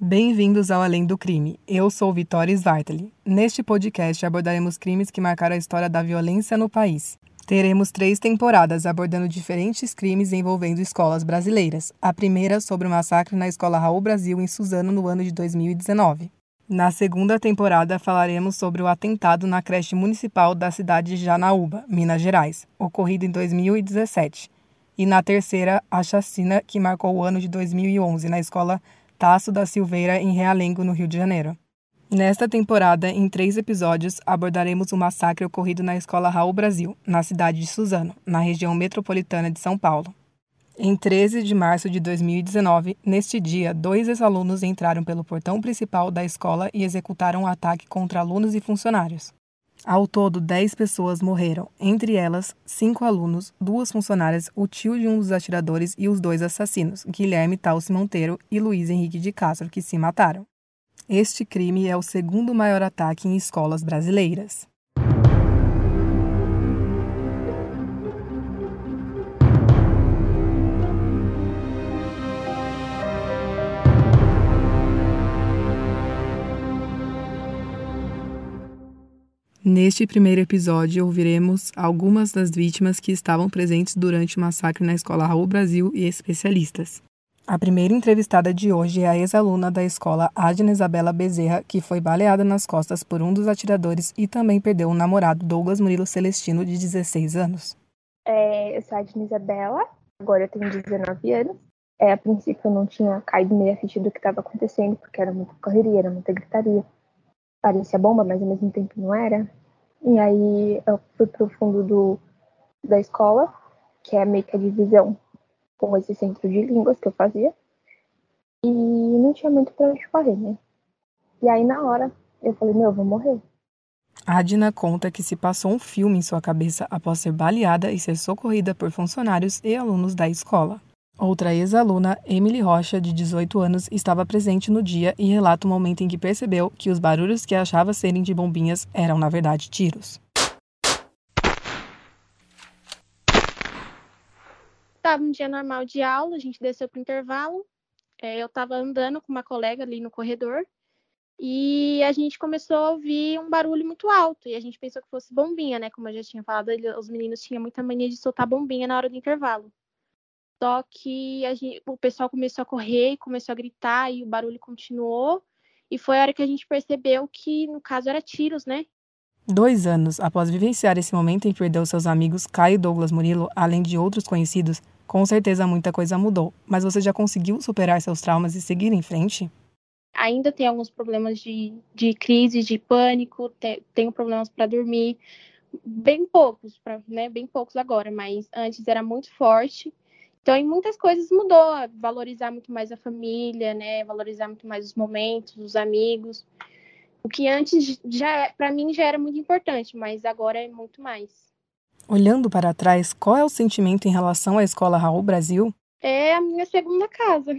Bem-vindos ao Além do Crime. Eu sou Vitória Svartali. Neste podcast abordaremos crimes que marcaram a história da violência no país. Teremos três temporadas abordando diferentes crimes envolvendo escolas brasileiras. A primeira sobre o massacre na Escola Raul Brasil em Suzano no ano de 2019. Na segunda temporada falaremos sobre o atentado na creche municipal da cidade de Janaúba, Minas Gerais, ocorrido em 2017. E na terceira, a chacina que marcou o ano de 2011 na escola Tasso da Silveira, em Realengo, no Rio de Janeiro. Nesta temporada, em três episódios, abordaremos o massacre ocorrido na escola Raul Brasil, na cidade de Suzano, na região metropolitana de São Paulo. Em 13 de março de 2019, neste dia, dois ex-alunos entraram pelo portão principal da escola e executaram um ataque contra alunos e funcionários. Ao todo, 10 pessoas morreram, entre elas, cinco alunos, duas funcionárias, o tio de um dos atiradores e os dois assassinos, Guilherme Talce Monteiro e Luiz Henrique de Castro, que se mataram. Este crime é o segundo maior ataque em escolas brasileiras. Neste primeiro episódio, ouviremos algumas das vítimas que estavam presentes durante o massacre na Escola Raul Brasil e especialistas. A primeira entrevistada de hoje é a ex-aluna da escola Adna Isabela Bezerra, que foi baleada nas costas por um dos atiradores e também perdeu o um namorado Douglas Murilo Celestino, de 16 anos. É, eu sou a Adna Isabela, agora eu tenho 19 anos. É, a princípio eu não tinha caído meio a ficha do que estava acontecendo, porque era muita correria, era muita gritaria. Parecia bomba, mas ao mesmo tempo não era. E aí eu fui pro fundo do, da escola, que é meio que a divisão com esse centro de línguas que eu fazia. E não tinha muito pra onde correr, né? E aí na hora eu falei, meu, eu vou morrer. Adina conta que se passou um filme em sua cabeça após ser baleada e ser socorrida por funcionários e alunos da escola. Outra ex-aluna, Emily Rocha, de 18 anos, estava presente no dia e relata o momento em que percebeu que os barulhos que achava serem de bombinhas eram, na verdade, tiros. Estava um dia normal de aula, a gente desceu para o intervalo. É, eu estava andando com uma colega ali no corredor e a gente começou a ouvir um barulho muito alto. E a gente pensou que fosse bombinha, né? Como eu já tinha falado, os meninos tinham muita mania de soltar bombinha na hora do intervalo. Só que gente, o pessoal começou a correr, começou a gritar e o barulho continuou. E foi a hora que a gente percebeu que, no caso, era tiros, né? Dois anos após vivenciar esse momento em que perdeu seus amigos Caio e Douglas Murilo, além de outros conhecidos, com certeza muita coisa mudou. Mas você já conseguiu superar seus traumas e seguir em frente? Ainda tem alguns problemas de, de crise, de pânico, te, tenho problemas para dormir. Bem poucos, pra, né? Bem poucos agora, mas antes era muito forte. Então, em muitas coisas mudou, valorizar muito mais a família, né? Valorizar muito mais os momentos, os amigos. O que antes já, para mim, já era muito importante, mas agora é muito mais. Olhando para trás, qual é o sentimento em relação à escola Raul Brasil? É a minha segunda casa,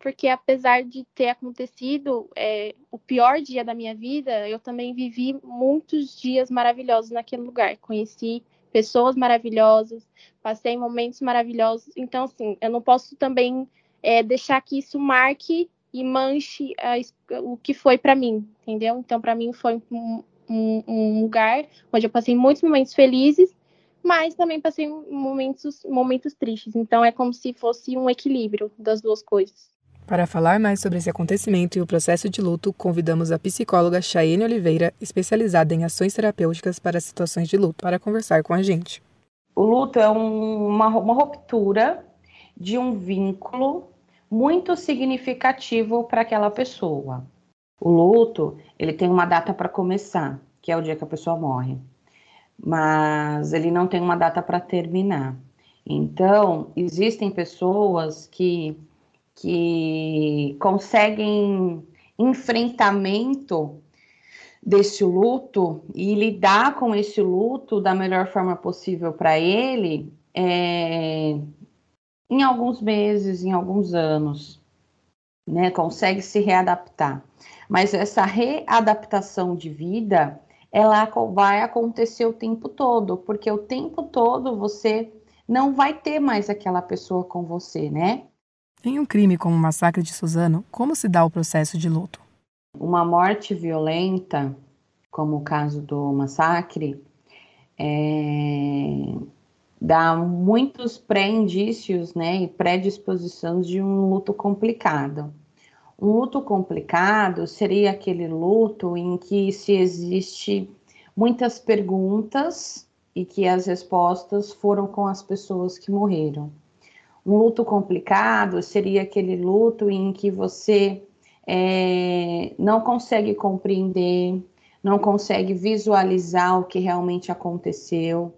porque apesar de ter acontecido é, o pior dia da minha vida, eu também vivi muitos dias maravilhosos naquele lugar. Conheci pessoas maravilhosas, passei momentos maravilhosos. Então, assim, eu não posso também é, deixar que isso marque e manche a, o que foi para mim, entendeu? Então, para mim, foi um, um, um, lugar onde eu passei muitos momentos felizes, mas também passei momentos, momentos tristes. Então, é como se fosse um equilíbrio das duas coisas. Para falar mais sobre esse acontecimento e o processo de luto, convidamos a psicóloga Chayene Oliveira, especializada em ações terapêuticas para situações de luto, para conversar com a gente. O luto é um, uma, uma ruptura de um vínculo muito significativo para aquela pessoa. O luto, ele tem uma data para começar, que é o dia que a pessoa morre, mas ele não tem uma data para terminar. Então, existem pessoas que que conseguem enfrentamento desse luto e lidar com esse luto da melhor forma possível para ele é, em alguns meses, em alguns anos, né? Consegue se readaptar. Mas essa readaptação de vida, ela vai acontecer o tempo todo, porque o tempo todo você não vai ter mais aquela pessoa com você, né? Em um crime como o massacre de Suzano, como se dá o processo de luto? Uma morte violenta, como o caso do massacre, é... dá muitos pré-indícios né, e predisposições de um luto complicado. Um luto complicado seria aquele luto em que se existe muitas perguntas e que as respostas foram com as pessoas que morreram. Um luto complicado seria aquele luto em que você é, não consegue compreender, não consegue visualizar o que realmente aconteceu.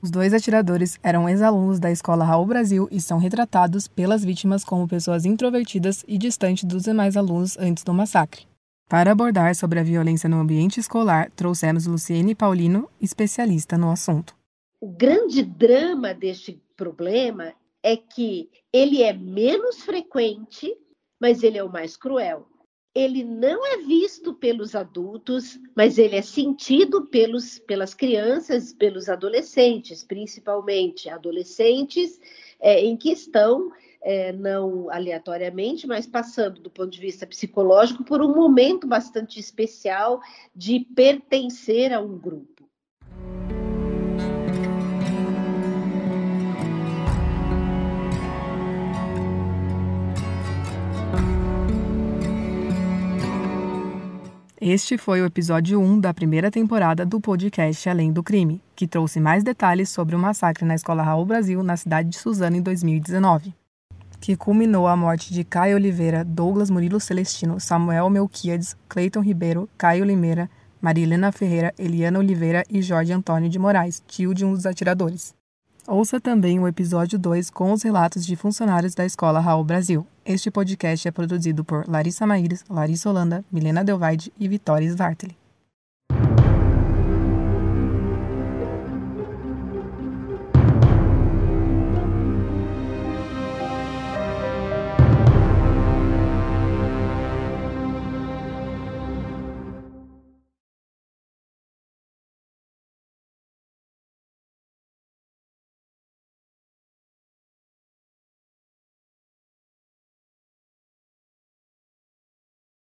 Os dois atiradores eram ex-alunos da escola Raul Brasil e são retratados pelas vítimas como pessoas introvertidas e distantes dos demais alunos antes do massacre. Para abordar sobre a violência no ambiente escolar, trouxemos Luciene Paulino, especialista no assunto. O grande drama deste problema é que ele é menos frequente, mas ele é o mais cruel. Ele não é visto pelos adultos, mas ele é sentido pelos, pelas crianças, pelos adolescentes, principalmente adolescentes é, em que estão é, não aleatoriamente, mas passando do ponto de vista psicológico por um momento bastante especial de pertencer a um grupo. Este foi o episódio 1 da primeira temporada do podcast Além do Crime, que trouxe mais detalhes sobre o massacre na Escola Raul Brasil, na cidade de Suzano, em 2019 que culminou a morte de Caio Oliveira, Douglas Murilo Celestino, Samuel Melquiades, Cleiton Ribeiro, Caio Limeira, Marilena Ferreira, Eliana Oliveira e Jorge Antônio de Moraes, tio de um dos atiradores. Ouça também o episódio 2 com os relatos de funcionários da Escola Raul Brasil. Este podcast é produzido por Larissa Maíres, Larissa Holanda, Milena Delvaide e Vitória Svarteli.